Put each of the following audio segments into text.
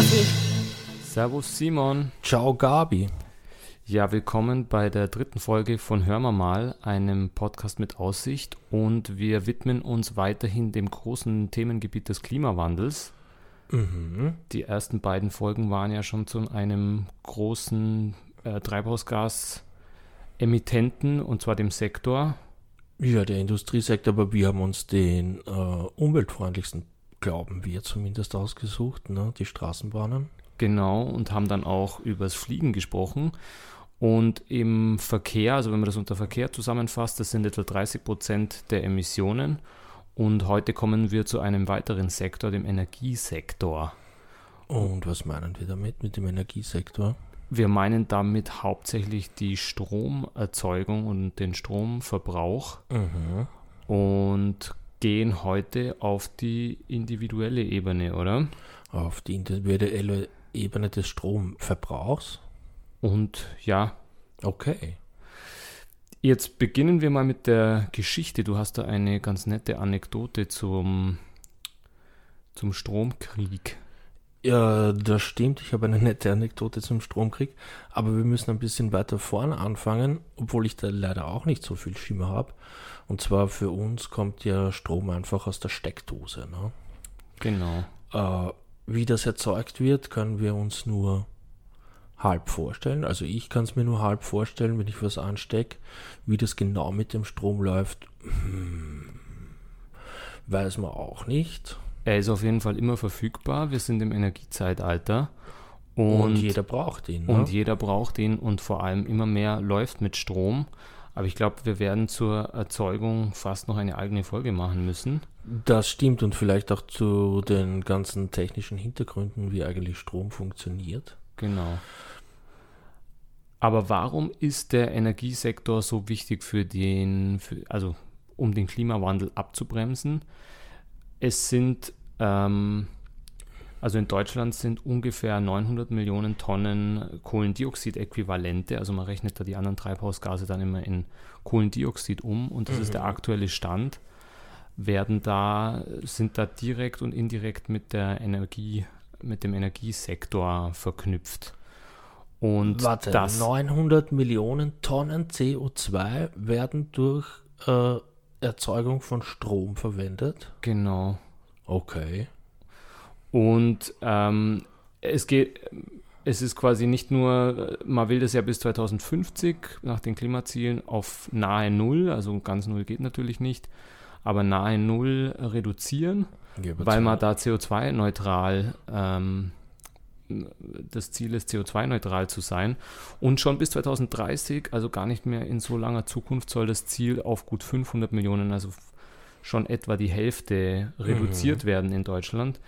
Ossi. Servus Simon. Ciao Gabi. Ja, willkommen bei der dritten Folge von Hör mal mal, einem Podcast mit Aussicht. Und wir widmen uns weiterhin dem großen Themengebiet des Klimawandels. Mhm. Die ersten beiden Folgen waren ja schon zu einem großen äh, Treibhausgasemittenten, und zwar dem Sektor. Ja, der Industriesektor, aber wir haben uns den äh, umweltfreundlichsten, glauben wir zumindest, ausgesucht, ne? die Straßenbahnen. Genau, und haben dann auch übers Fliegen gesprochen. Und im Verkehr, also wenn man das unter Verkehr zusammenfasst, das sind etwa 30 Prozent der Emissionen. Und heute kommen wir zu einem weiteren Sektor, dem Energiesektor. Und was meinen wir damit, mit dem Energiesektor? Wir meinen damit hauptsächlich die Stromerzeugung und den Stromverbrauch Mhm. und gehen heute auf die individuelle Ebene, oder? Auf die individuelle Ebene des Stromverbrauchs. Und ja, Okay. Jetzt beginnen wir mal mit der Geschichte. Du hast da eine ganz nette Anekdote zum, zum Stromkrieg. Ja, das stimmt. Ich habe eine nette Anekdote zum Stromkrieg. Aber wir müssen ein bisschen weiter vorne anfangen, obwohl ich da leider auch nicht so viel Schimmer habe. Und zwar für uns kommt ja Strom einfach aus der Steckdose. Ne? Genau. Äh, wie das erzeugt wird, können wir uns nur halb vorstellen. Also ich kann es mir nur halb vorstellen, wenn ich was anstecke. Wie das genau mit dem Strom läuft, hm, weiß man auch nicht. Er ist auf jeden Fall immer verfügbar. Wir sind im Energiezeitalter. Und, Und, jeder braucht ihn. Ne? und jeder braucht ihn und vor allem immer mehr läuft mit Strom. Aber ich glaube, wir werden zur Erzeugung fast noch eine eigene Folge machen müssen. Das stimmt und vielleicht auch zu den ganzen technischen Hintergründen, wie eigentlich Strom funktioniert. Genau. Aber warum ist der Energiesektor so wichtig für den, für, also um den Klimawandel abzubremsen? Es sind, ähm, also in Deutschland sind ungefähr 900 Millionen Tonnen Kohlendioxid-Äquivalente, also man rechnet da die anderen Treibhausgase dann immer in Kohlendioxid um und das ist der aktuelle Stand, werden da, sind da direkt und indirekt mit der Energie, mit dem Energiesektor verknüpft. Und Warte, das 900 Millionen Tonnen CO2 werden durch äh, Erzeugung von Strom verwendet. genau. Okay. Und ähm, es geht, es ist quasi nicht nur, man will das ja bis 2050 nach den Klimazielen auf nahe Null, also ganz Null geht natürlich nicht, aber nahe Null reduzieren, weil man da CO2-neutral, ähm, das Ziel ist, CO2-neutral zu sein. Und schon bis 2030, also gar nicht mehr in so langer Zukunft, soll das Ziel auf gut 500 Millionen, also schon etwa die Hälfte reduziert werden in Deutschland.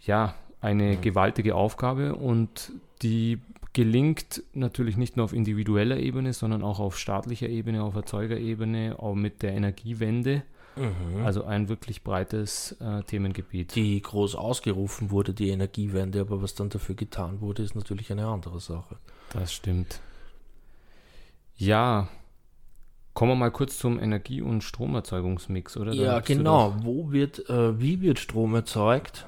Ja, eine gewaltige Aufgabe und die gelingt natürlich nicht nur auf individueller Ebene, sondern auch auf staatlicher Ebene, auf Erzeugerebene, auch mit der Energiewende. Mhm. Also ein wirklich breites äh, Themengebiet. die groß ausgerufen wurde, die Energiewende, aber was dann dafür getan wurde, ist natürlich eine andere Sache. Das stimmt. Ja, kommen wir mal kurz zum Energie- und Stromerzeugungsmix, oder? Da Ja, genau. Wo wird, äh, wie wird Strom erzeugt?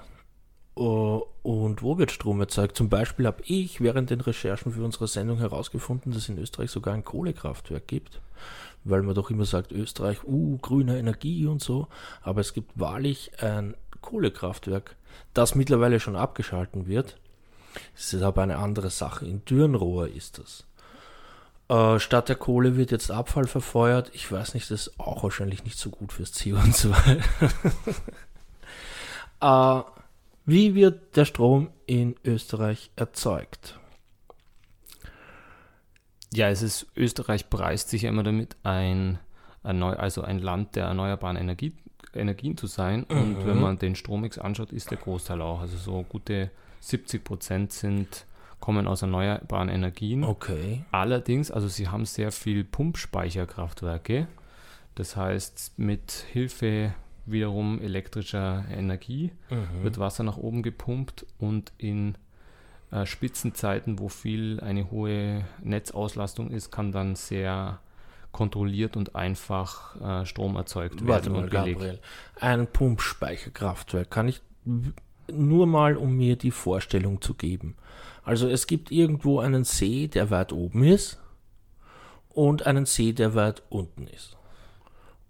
Äh, und wo wird Strom erzeugt? Zum Beispiel habe ich während den Recherchen für unsere Sendung herausgefunden, dass es in Österreich sogar ein Kohlekraftwerk gibt. Weil man doch immer sagt, Österreich, uh, grüne Energie und so. Aber es gibt wahrlich ein Kohlekraftwerk, das mittlerweile schon abgeschalten wird. Es ist aber eine andere Sache. In Dürnrohr ist das. Äh, statt der Kohle wird jetzt Abfall verfeuert. Ich weiß nicht, das ist auch wahrscheinlich nicht so gut fürs CO2. äh, wie wird der Strom in Österreich erzeugt? Ja, es ist, Österreich preist sich ja immer damit, ein, erneu, also ein Land der erneuerbaren Energie, Energien zu sein. Und Mhm. wenn man den Strommix anschaut, ist der Großteil auch. Also so gute 70 Prozent sind, kommen aus erneuerbaren Energien. Okay. Allerdings, also sie haben sehr viel Pumpspeicherkraftwerke. Das heißt, mit Hilfe wiederum elektrischer Energie Mhm. wird Wasser nach oben gepumpt und in äh, Spitzenzeiten, wo viel eine hohe Netzauslastung ist, kann dann sehr kontrolliert und einfach äh, Strom erzeugt Warte werden mal, und gelegt. Gabriel. Ein Pumpspeicherkraftwerk. Kann ich. nur mal, um mir die Vorstellung zu geben. Also es gibt irgendwo einen See, der weit oben ist und einen See, der weit unten ist.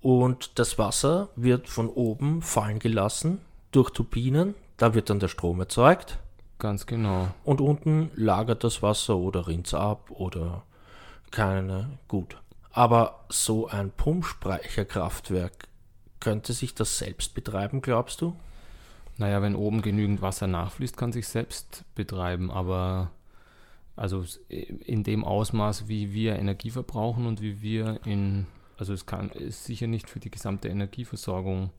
Und das Wasser wird von oben fallen gelassen durch Turbinen, da wird dann der Strom erzeugt. Ganz genau. Und unten lagert das Wasser oder rinnt ab oder keine. Gut. Aber so ein Pumpspeicherkraftwerk, könnte sich das selbst betreiben, glaubst du? Naja, wenn oben genügend Wasser nachfließt, kann sich selbst betreiben, aber also in dem Ausmaß, wie wir Energie verbrauchen und wie wir in, also es kann, ist sicher nicht für die gesamte Energieversorgung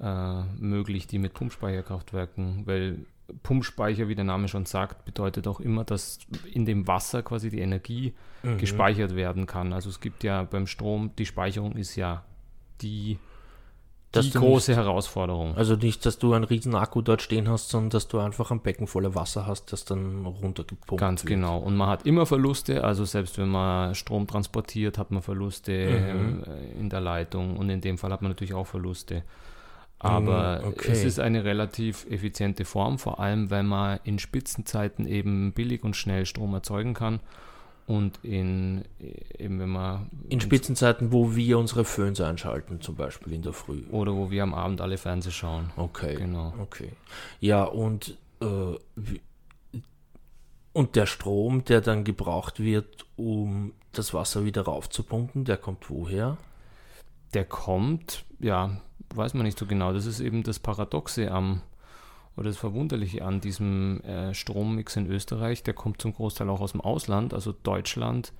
äh, möglich, die mit Pumpspeicherkraftwerken, weil Pumpspeicher, wie der Name schon sagt, bedeutet auch immer, dass in dem Wasser quasi die Energie mhm. gespeichert werden kann. Also es gibt ja beim Strom, die Speicherung ist ja die die große nicht, Herausforderung. Also nicht, dass du einen riesen Akku dort stehen hast, sondern dass du einfach ein Becken voller Wasser hast, das dann runtergepumpt Ganz wird. genau. Und man hat immer Verluste, also selbst wenn man Strom transportiert, hat man Verluste mhm. Äh, in der Leitung und in dem Fall hat man natürlich auch Verluste. Aber mm, okay. es ist eine relativ effiziente Form, vor allem weil man in Spitzenzeiten eben billig und schnell Strom erzeugen kann und in, eben wenn man. In Spitzenzeiten, wo wir unsere Föhns einschalten, zum Beispiel in der Früh. Oder wo wir am Abend alle Fernsehen schauen. Okay. Genau. Okay. Ja, und, äh, und der Strom, der dann gebraucht wird, um das Wasser wieder raufzupumpen, der kommt woher? Der kommt, ja, weiß man nicht so genau. Das ist eben das Paradoxe am oder das Verwunderliche an diesem äh, Strommix in Österreich, der kommt zum Großteil auch aus dem Ausland, also Deutschland.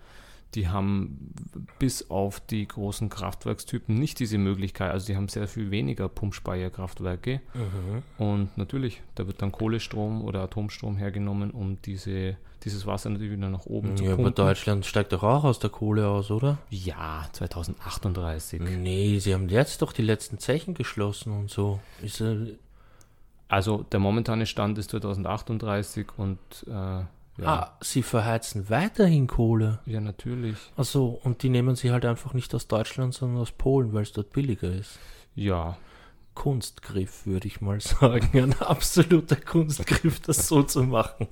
Die haben bis auf die großen Kraftwerkstypen nicht diese Möglichkeit. Also die haben sehr viel weniger Pumpspeicherkraftwerke. Mhm. Und natürlich, da wird dann Kohlestrom oder Atomstrom hergenommen, um diese, dieses Wasser natürlich wieder nach oben ja, zu pumpen. Aber Deutschland steigt doch auch aus der Kohle aus, oder? Ja, 2038. Nee, sie haben jetzt doch die letzten Zechen geschlossen und so. Ist, äh, also der momentane Stand ist 2038 und äh, ja. Ah, sie verheizen weiterhin Kohle. Ja, natürlich. Achso, und die nehmen sie halt einfach nicht aus Deutschland, sondern aus Polen, weil es dort billiger ist. Ja. Kunstgriff, würde ich mal sagen. Ein absoluter Kunstgriff, das so zu machen.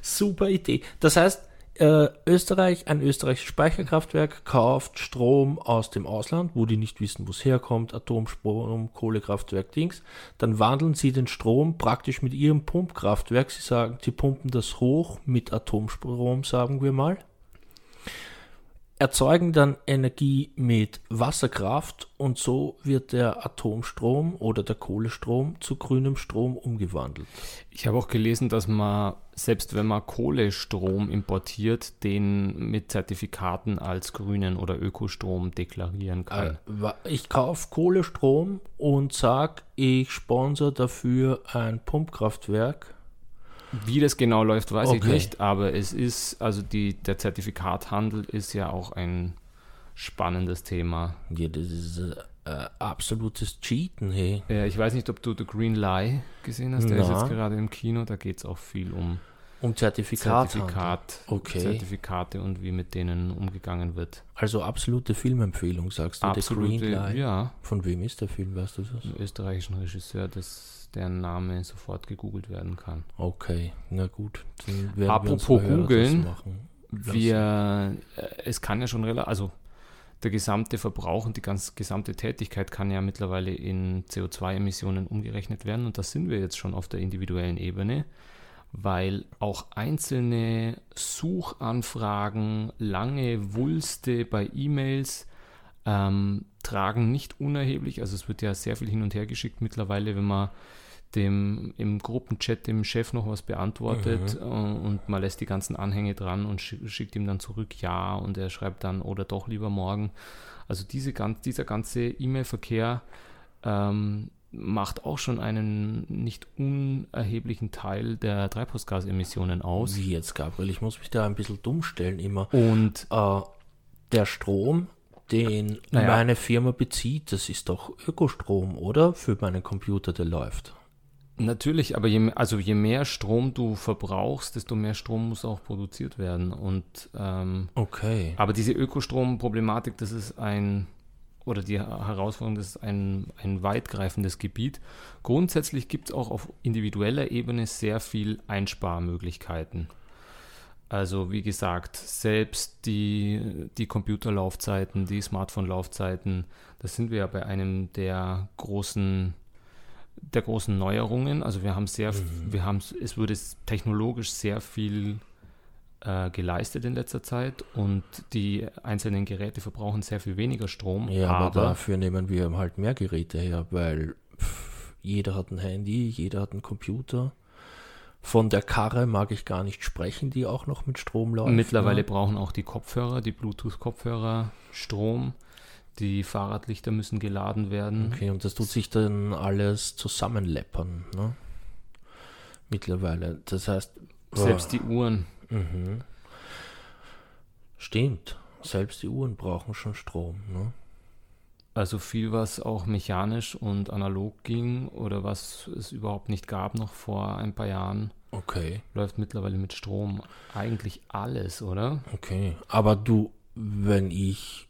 Super Idee. Das heißt, äh, Österreich, ein österreichisches Speicherkraftwerk kauft Strom aus dem Ausland, wo die nicht wissen, wo es herkommt, Atomstrom, Kohlekraftwerk, Dings. Dann wandeln sie den Strom praktisch mit ihrem Pumpkraftwerk. Sie sagen, sie pumpen das hoch mit Atomstrom, sagen wir mal erzeugen dann Energie mit Wasserkraft und so wird der Atomstrom oder der Kohlestrom zu grünem Strom umgewandelt. Ich habe auch gelesen, dass man, selbst wenn man Kohlestrom importiert, den mit Zertifikaten als grünen oder Ökostrom deklarieren kann. Äh, ich kaufe Kohlestrom und sage, ich sponsere dafür ein Pumpkraftwerk wie das genau läuft, weiß okay. ich nicht, aber es ist, also die, der Zertifikathandel ist ja auch ein spannendes Thema. Ja, das ist äh, absolutes Cheaten, hey. Ja, ich weiß nicht, ob du The Green Lie gesehen hast, der Na. ist jetzt gerade im Kino, da geht es auch viel um um Zertifikat Zertifikat, okay. Zertifikate und wie mit denen umgegangen wird. Also absolute Filmempfehlung, sagst du? Absolute, The Green Lie. Ja. Von wem ist der Film, weißt du das? Ein österreichischen Regisseur, das deren Name sofort gegoogelt werden kann. Okay, na gut. Apropos googeln, wir, äh, es kann ja schon relativ, also der gesamte Verbrauch und die ganz gesamte Tätigkeit kann ja mittlerweile in CO2-Emissionen umgerechnet werden. Und da sind wir jetzt schon auf der individuellen Ebene, weil auch einzelne Suchanfragen, lange Wulste bei E-Mails ähm, tragen nicht unerheblich, also es wird ja sehr viel hin und her geschickt mittlerweile, wenn man dem im Gruppenchat dem Chef noch was beantwortet mhm. Und man lässt die ganzen Anhänge dran und schickt ihm dann zurück Ja und er schreibt dann oder doch lieber morgen. Also diese dieser ganze E-Mail-Verkehr ähm, macht auch schon einen nicht unerheblichen Teil der Treibhausgasemissionen aus. Wie jetzt, Gabriel? Ich muss mich da ein bisschen dumm stellen immer. Und äh, der Strom, den naja. meine Firma bezieht, das ist doch Ökostrom, oder? Für meinen Computer, der läuft. Natürlich, aber je, also je mehr Strom du verbrauchst, desto mehr Strom muss auch produziert werden. Und ähm, okay. Aber diese Ökostrom-Problematik, das ist ein oder die Herausforderung ist ein, ein weitgreifendes Gebiet. Grundsätzlich gibt es auch auf individueller Ebene sehr viel Einsparmöglichkeiten. Also wie gesagt, selbst die, die Computerlaufzeiten, die Smartphone-Laufzeiten, das sind wir ja bei einem der großen der großen Neuerungen. Also wir haben sehr, mhm. wir haben, es wurde technologisch sehr viel äh, geleistet in letzter Zeit und die einzelnen Geräte verbrauchen sehr viel weniger Strom. Ja, aber, aber dafür nehmen wir halt mehr Geräte her, weil pff, jeder hat ein Handy, jeder hat einen Computer. Von der Karre mag ich gar nicht sprechen, die auch noch mit Strom läuft. Mittlerweile ja. brauchen auch die Kopfhörer, die Bluetooth-Kopfhörer Strom. Die Fahrradlichter müssen geladen werden. Okay, und das tut sich dann alles zusammenleppern, ne? Mittlerweile. Das heißt. Selbst oh. die Uhren. Mhm. Stimmt. Selbst die Uhren brauchen schon Strom, ne? Also viel, was auch mechanisch und analog ging oder was es überhaupt nicht gab noch vor ein paar Jahren. Okay. Läuft mittlerweile mit Strom. Eigentlich alles, oder? Okay. Aber du, wenn ich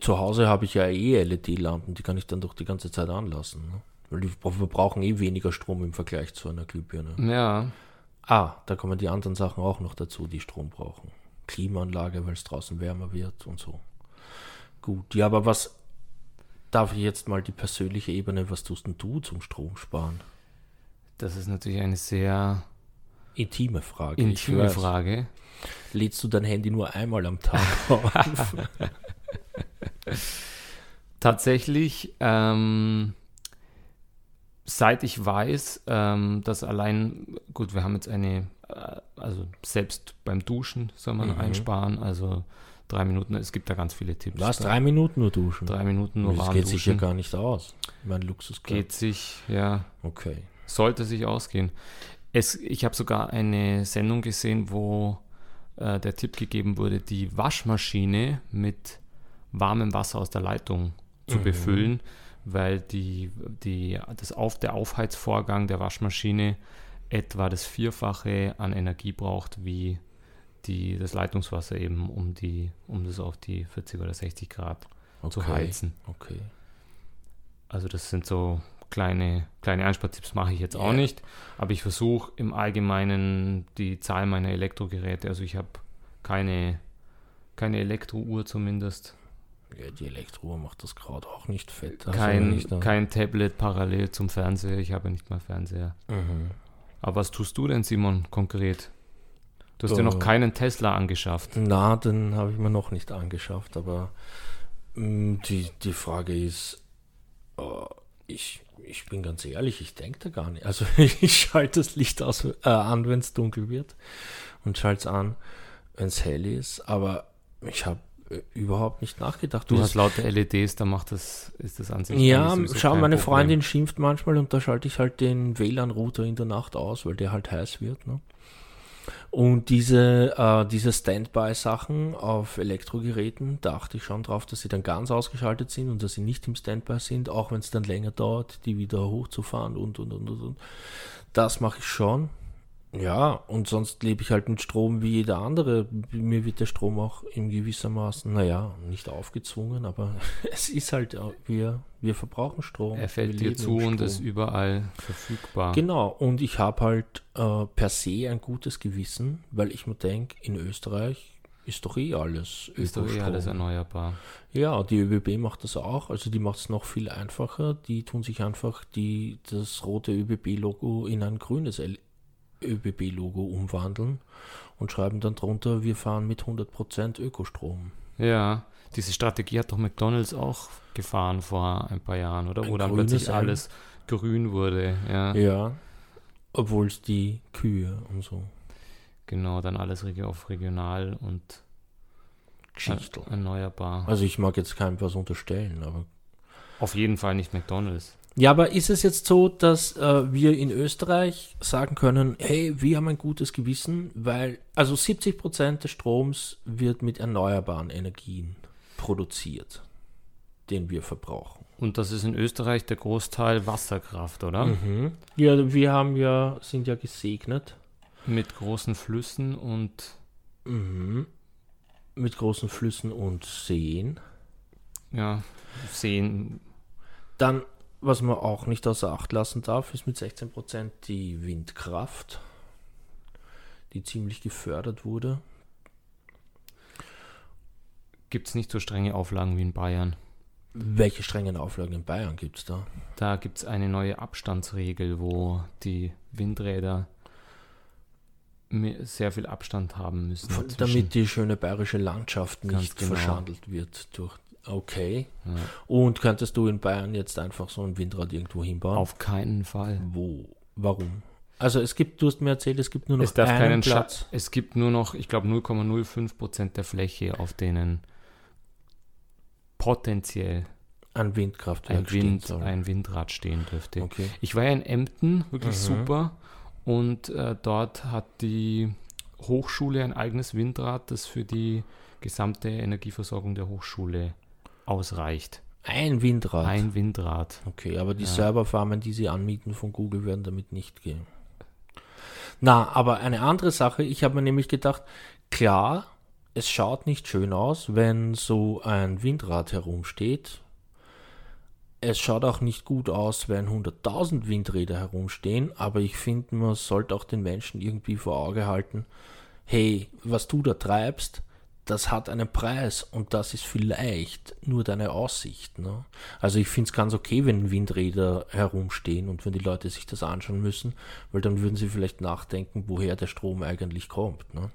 zu Hause habe ich ja eh LED-Lampen, die kann ich dann doch die ganze Zeit anlassen. Ne? Weil die, wir brauchen eh weniger Strom im Vergleich zu einer Glühbirne. Ja. Ah, da kommen die anderen Sachen auch noch dazu, die Strom brauchen. Klimaanlage, weil es draußen wärmer wird und so. Gut, ja, aber was darf ich jetzt mal die persönliche Ebene, was tust denn du zum Strom sparen? Das ist natürlich eine sehr intime Frage. Intime Frage. Lädst du dein Handy nur einmal am Tag auf? Tatsächlich, ähm, seit ich weiß, ähm, dass allein, gut, wir haben jetzt eine, äh, also selbst beim Duschen soll man mhm. einsparen, also drei Minuten, es gibt da ganz viele Tipps. Was, drei Minuten nur duschen? Drei Minuten nur warm Das geht duschen. sich ja gar nicht aus. Mein Luxus Geht sich, ja. Okay. Sollte sich ausgehen. Es, ich habe sogar eine Sendung gesehen, wo äh, der Tipp gegeben wurde, die Waschmaschine mit warmem Wasser aus der Leitung zu mhm. befüllen, weil die, die, das Auf, der Aufheizvorgang der Waschmaschine etwa das Vierfache an Energie braucht, wie die, das Leitungswasser eben, um, die, um das auf die 40 oder 60 Grad okay. zu heizen. Okay. Also das sind so kleine, kleine Einspartipps mache ich jetzt auch nicht, aber ich versuche im Allgemeinen die Zahl meiner Elektrogeräte, also ich habe keine, keine Elektrouhr zumindest, ja, die Elektrouhr macht das gerade auch nicht fett. Also kein, nicht kein Tablet parallel zum Fernseher. Ich habe nicht mal Fernseher. Mhm. Aber was tust du denn, Simon, konkret? Du hast uh, dir noch äh. keinen Tesla angeschafft. Na, den habe ich mir noch nicht angeschafft. Aber mh, mm, die, die Frage ist, uh, ich, ich bin ganz ehrlich, ich denke da gar nicht. Also ich schalte das Licht aus, äh, an, wenn es dunkel wird und schalte es an, wenn es hell ist. Aber ich habe äh, überhaupt nicht nachgedacht. Du, hast lauter LEDs, da macht das, ist das an sich. Ja, schau, meine Problem. Freundin schimpft manchmal und da schalte ich halt den WLAN-Router in der Nacht aus, weil der halt heiß wird. Ne? Und diese, äh, diese Standby-Sachen auf Elektrogeräten, da achte ich schon drauf, dass sie dann ganz ausgeschaltet sind und dass sie nicht im Standby sind, auch wenn es dann länger dauert, die wieder hochzufahren und und und und. und. Das mache ich schon. Ja, und sonst lebe ich halt mit Strom wie jeder andere. Mir wird der Strom auch in gewissermaßen, naja, nicht aufgezwungen, aber es ist halt, wir, wir verbrauchen Strom. Er fällt dir zu und ist überall verfügbar. Genau, und ich habe halt äh, per se ein gutes Gewissen, weil ich mir denke, in Österreich ist doch eh alles Ist doch eh alles erneuerbar. Ja, die ÖBB macht das auch, also die macht es noch viel einfacher. Die tun sich einfach die, das rote ÖBB-Logo in ein grünes ÖBB-Logo umwandeln und schreiben dann drunter, wir fahren mit 100% Ökostrom. Ja, diese Strategie hat doch McDonalds auch gefahren vor ein paar Jahren, oder? Wo dann plötzlich alles grün wurde. Ja, ja obwohl es die Kühe und so. Genau, dann alles auf regional und Geschichte. erneuerbar. Also ich mag jetzt keinem was unterstellen, aber. Auf jeden Fall nicht McDonalds. Ja, aber ist es jetzt so, dass äh, wir in Österreich sagen können, hey, wir haben ein gutes Gewissen, weil also 70 Prozent des Stroms wird mit erneuerbaren Energien produziert, den wir verbrauchen. Und das ist in Österreich der Großteil Wasserkraft, oder? Mhm. Ja, wir haben ja, sind ja gesegnet. Mit großen Flüssen und mhm. mit großen Flüssen und Seen. ja, sehen. Dann, was man auch nicht außer Acht lassen darf, ist mit 16% die Windkraft, die ziemlich gefördert wurde. Gibt es nicht so strenge Auflagen wie in Bayern? Welche strengen Auflagen in Bayern gibt es da? Da gibt es eine neue Abstandsregel, wo die Windräder sehr viel Abstand haben müssen. Damit die schöne bayerische Landschaft nicht genau. verschandelt wird durch. Okay. Ja. Und könntest du in Bayern jetzt einfach so ein Windrad irgendwo hinbauen? Auf keinen Fall. Wo? Warum? Also es gibt, du hast mir erzählt, es gibt nur noch Es darf einen keinen Platz. Platz. Es gibt nur noch, ich glaube, 0,05 Prozent der Fläche, auf denen potenziell Ein Windkraftwerk ein, stehen Wind, soll. ein Windrad stehen dürfte. Okay. Ich war ja in Emden, wirklich Mhm. super. Und äh, dort hat die Hochschule ein eigenes Windrad, das für die gesamte Energieversorgung der Hochschule ausreicht. Ein Windrad. Ein Windrad. Okay, aber die Ja. Serverfarmen, die sie anmieten von Google, werden damit nicht gehen. Na, aber eine andere Sache, ich habe mir nämlich gedacht, klar, es schaut nicht schön aus, wenn so ein Windrad herumsteht. Es schaut auch nicht gut aus, wenn 100.000 Windräder herumstehen, aber ich finde, man sollte auch den Menschen irgendwie vor Auge halten, hey, was du da treibst, das hat einen Preis und das ist vielleicht nur deine Aussicht. Ne? Also ich finde es ganz okay, wenn Windräder herumstehen und wenn die Leute sich das anschauen müssen, weil dann würden sie vielleicht nachdenken, woher der Strom eigentlich kommt. Ne?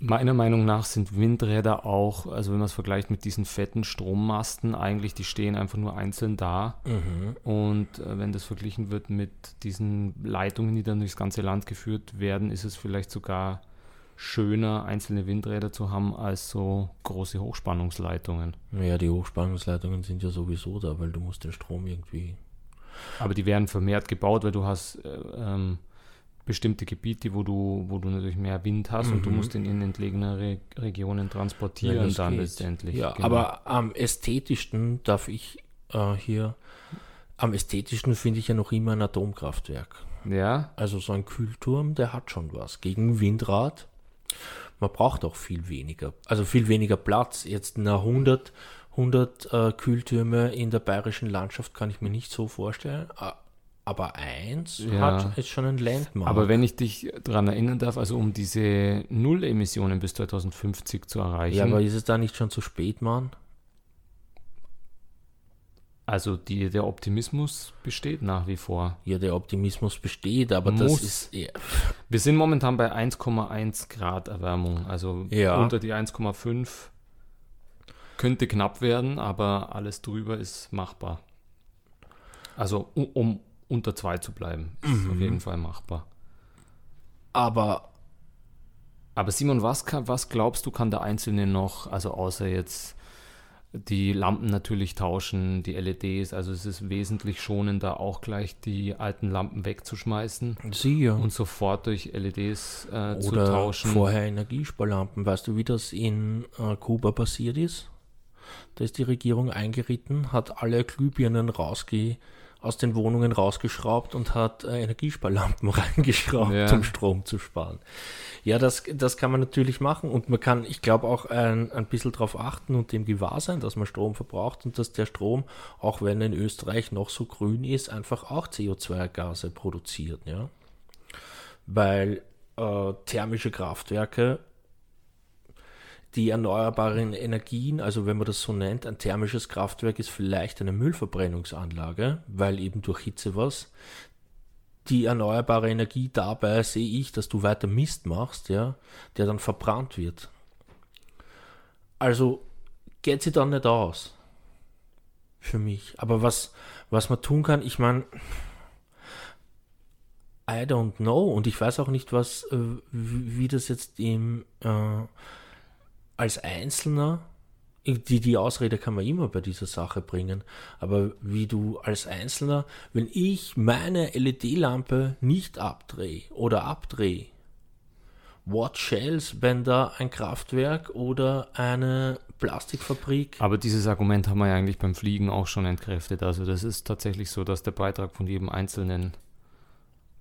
Meiner Meinung nach sind Windräder auch, also wenn man es vergleicht mit diesen fetten Strommasten, eigentlich, die stehen einfach nur einzeln da. Mhm. Und äh, wenn das verglichen wird mit diesen Leitungen, die dann durchs ganze Land geführt werden, ist es vielleicht sogar schöner, einzelne Windräder zu haben, als so große Hochspannungsleitungen. Ja, die Hochspannungsleitungen sind ja sowieso da, weil du musst den Strom irgendwie. Aber die werden vermehrt gebaut, weil du hast äh, ähm, bestimmte Gebiete, wo du, wo du natürlich mehr Wind hast und du Mhm. musst ihn in entlegene Re Regionen transportieren das dann geht. letztendlich. Ja, Genau. aber am ästhetischsten darf ich äh, hier. Am ästhetischsten finde ich ja noch immer ein Atomkraftwerk. Ja, Also so ein Kühlturm, der hat schon was. Gegen Windrad, man braucht auch viel weniger. Also viel weniger Platz. Jetzt na 100, 100 äh, Kühltürme in der bayerischen Landschaft kann ich mir nicht so vorstellen. Aber eins Ja. hat ist schon ein Landmark. aber wenn ich dich daran erinnern darf, also um diese Null-Emissionen bis 2050 zu erreichen, ja, aber ist es da nicht schon zu spät, Mann? Also die, der Optimismus besteht nach wie vor. Ja, der Optimismus besteht, aber Muss. das ist ja, Wir sind momentan bei 1,1 Grad Erwärmung, also Ja. unter die 1,5 könnte knapp werden, aber alles drüber ist machbar. Also um, um unter 2 zu bleiben, ist Mhm. auf jeden Fall machbar. aber Aber Simon, was, kann, was glaubst du, kann der Einzelne noch, also außer jetzt die Lampen natürlich tauschen, die LEDs, also es ist wesentlich schonender, auch gleich die alten Lampen wegzuschmeißen ja. und sofort durch LEDs äh, zu Oder tauschen. vorher Energiesparlampen. Weißt du, wie das in äh, Kuba passiert ist? Da ist die Regierung eingeritten, hat alle Glühbirnen rausge aus den Wohnungen rausgeschraubt und hat äh, Energiesparlampen reingeschraubt, Ja. um Strom zu sparen. Ja, das, das kann man natürlich machen und man kann, ich glaube, auch ein, ein bisschen darauf achten und dem gewahr sein, dass man Strom verbraucht und dass der Strom, auch wenn in Österreich noch so grün ist, einfach auch CO2-Gase produziert. Ja? Weil äh, thermische Kraftwerke die erneuerbaren Energien, also wenn man das so nennt, ein thermisches Kraftwerk ist vielleicht eine Müllverbrennungsanlage, weil eben durch Hitze was. Die erneuerbare Energie dabei sehe ich, dass du weiter Mist machst, ja, der dann verbrannt wird. Also geht sie dann nicht aus. Für mich. Aber was, was man tun kann, ich meine, I don't know und ich weiß auch nicht, was, äh, wie, das jetzt im, äh, als Einzelner, die, die Ausrede kann man immer bei dieser Sache bringen, aber wie du als Einzelner, wenn ich meine LED-Lampe nicht abdrehe oder abdrehe, what shells, wenn da ein Kraftwerk oder eine Plastikfabrik Aber dieses Argument haben wir ja eigentlich beim Fliegen auch schon entkräftet. Also das ist tatsächlich so, dass der Beitrag von jedem Einzelnen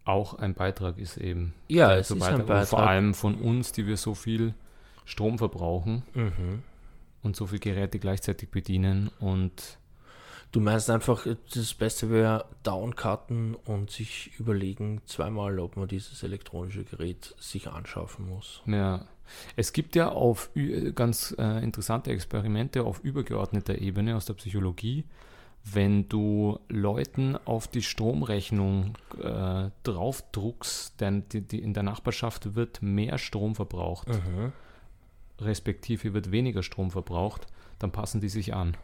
auch ein Beitrag ist eben. Ja, es ist ein Und vor Beitrag. allem von uns, die wir so viel Strom verbrauchen Mhm. und so viele Geräte gleichzeitig bedienen und Du meinst einfach, das Beste wäre downcutten und sich überlegen zweimal, ob man dieses elektronische Gerät sich anschaffen muss. Ja. Es gibt ja auf ganz äh, interessante Experimente auf übergeordneter Ebene aus der Psychologie, wenn du Leuten auf die Stromrechnung äh, draufdruckst, denn die, die in der Nachbarschaft wird mehr Strom verbraucht, Mhm. Respektive wird weniger Strom verbraucht, dann passen die sich an.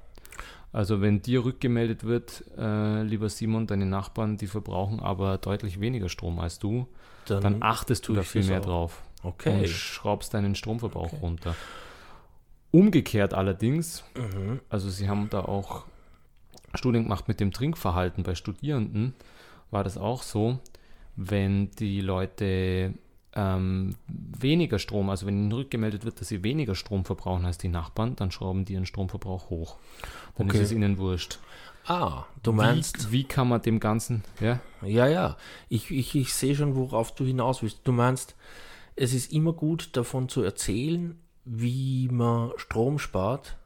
Also wenn dir rückgemeldet wird, äh, lieber Simon, deine Nachbarn, die verbrauchen aber deutlich weniger Strom als du, dann achtest du da viel mehr auch. drauf Okay. und schraubst deinen Stromverbrauch Okay. runter. Umgekehrt allerdings, Mhm. also sie haben da auch Studien gemacht mit dem Trinkverhalten bei Studierenden, war das auch so, wenn die Leute ähm, weniger Strom, also wenn ihnen rückgemeldet wird, dass sie weniger Strom verbrauchen als die Nachbarn, dann schrauben die ihren Stromverbrauch hoch. Dann Okay. ist es ihnen wurscht. Ah, du meinst, wie, wie kann man dem Ganzen, ja? ja, ja, ich, ich, ich sehe schon, worauf du hinaus willst. Du meinst, es ist immer gut davon zu erzählen, wie man Strom spart,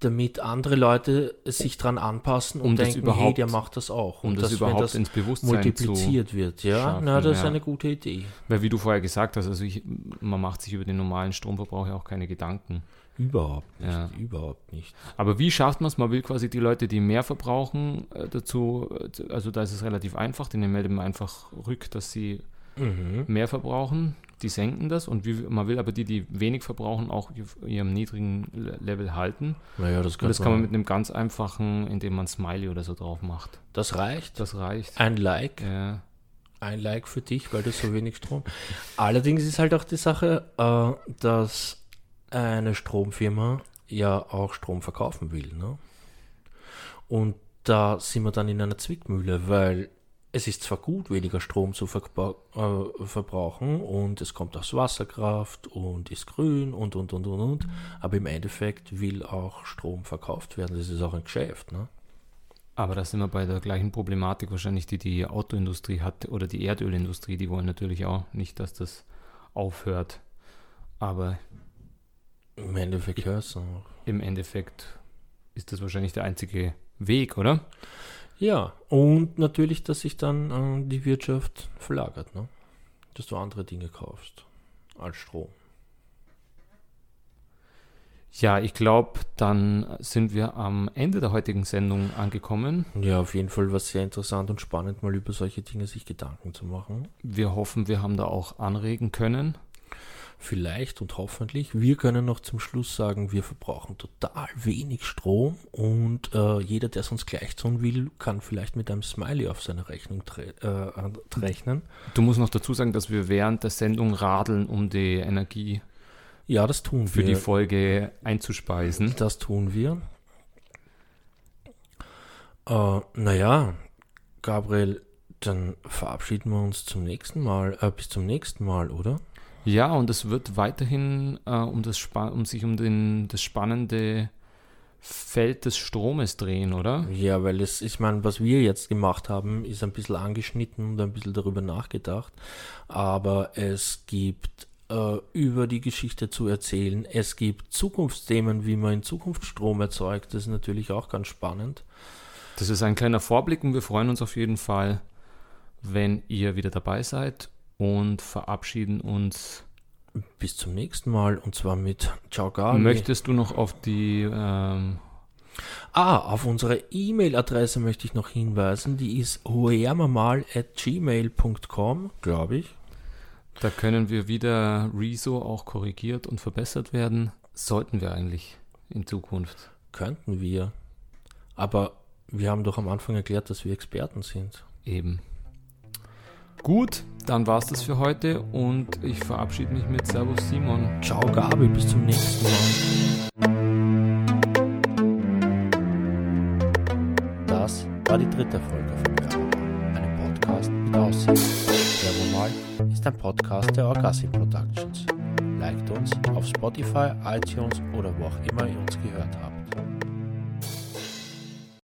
damit andere Leute sich dran anpassen und Um das denken, hey, überhaupt- der macht das auch. um und das dass, überhaupt wenn das ins Bewusstsein multipliziert wird. Ja, schaffen, na, das ist ja. eine gute Idee. Weil wie du vorher gesagt hast, also ich, man macht sich über den normalen Stromverbrauch ja auch keine Gedanken. Überhaupt nicht. Ja. Überhaupt nicht. Aber wie schafft man es? Man will quasi die Leute, die mehr verbrauchen, äh, dazu, äh, also da ist es relativ einfach, denen meldet man einfach rück, dass sie Mhm. mehr verbrauchen, die senken das und wie, man will aber die, die wenig verbrauchen, auch ihrem niedrigen Le- Level halten. Naja, das, Und das kann man mit einem ganz einfachen, indem man Smiley oder so drauf macht. das reicht. Das reicht. Ein Like. Ja. ein Like für dich, weil du so wenig Strom. Allerdings ist halt auch die Sache, äh, dass eine Stromfirma ja auch Strom verkaufen will. Ne? Und da sind wir dann in einer Zwickmühle, weil es ist zwar gut, weniger Strom zu verba- äh, verbrauchen und es kommt aus Wasserkraft und ist grün und und und und und, aber im Endeffekt will auch Strom verkauft werden. Das ist auch ein Geschäft. Ne? Aber da sind wir bei der gleichen Problematik wahrscheinlich, die die Autoindustrie hat oder die Erdölindustrie. Die wollen natürlich auch nicht, dass das aufhört. Aber Im Endeffekt noch. im Endeffekt ist das wahrscheinlich der einzige Weg, oder? Ja, und natürlich, dass sich dann äh, die Wirtschaft verlagert, ne? dass du andere Dinge kaufst als Strom. Ja, ich glaube, dann sind wir am Ende der heutigen Sendung angekommen. Ja, auf jeden Fall war es sehr interessant und spannend, mal über solche Dinge sich Gedanken zu machen. Wir hoffen, wir haben da auch anregen können. Vielleicht und hoffentlich. Wir können noch zum Schluss sagen, wir verbrauchen total wenig Strom und äh, jeder, der es uns gleich tun will, kann vielleicht mit einem Smiley auf seine Rechnung tre äh, rechnen. Du musst noch dazu sagen, dass wir während der Sendung radeln, um die Energie Ja, das tun für wir. die Folge einzuspeisen. Das tun wir. Äh, naja, Gabriel, dann verabschieden wir uns zum nächsten Mal, äh, bis zum nächsten Mal, oder? Ja, und es wird weiterhin äh, um, das um sich um den, das spannende Feld des Stromes drehen, oder? Ja, weil es, ich meine, was wir jetzt gemacht haben, ist ein bisschen angeschnitten und ein bisschen darüber nachgedacht. Aber es gibt äh, über die Geschichte zu erzählen. Es gibt Zukunftsthemen, wie man in Zukunft Strom erzeugt. Das ist natürlich auch ganz spannend. Das ist ein kleiner Vorblick und wir freuen uns auf jeden Fall, wenn ihr wieder dabei seid und verabschieden uns. Bis zum nächsten Mal und zwar mit Ciao Gabi. Möchtest du noch auf die ähm, Ah, auf unsere E-Mail-Adresse möchte ich noch hinweisen. Die ist hoermamal.gmail.com, glaube ich. Da können wir wieder Rezo auch korrigiert und verbessert werden. Sollten wir eigentlich in Zukunft. Könnten wir. Aber wir haben doch am Anfang erklärt, dass wir Experten sind. Eben. Gut, dann war es das für heute und ich verabschiede mich mit Servus Simon. Ciao Gabi, bis zum nächsten Mal. Das war die dritte Folge von Werbemal, einem Podcast mit Aussicht. Werbemal ist ein Podcast der Orgassi Productions. Liked uns auf Spotify, iTunes oder wo auch immer ihr uns gehört habt.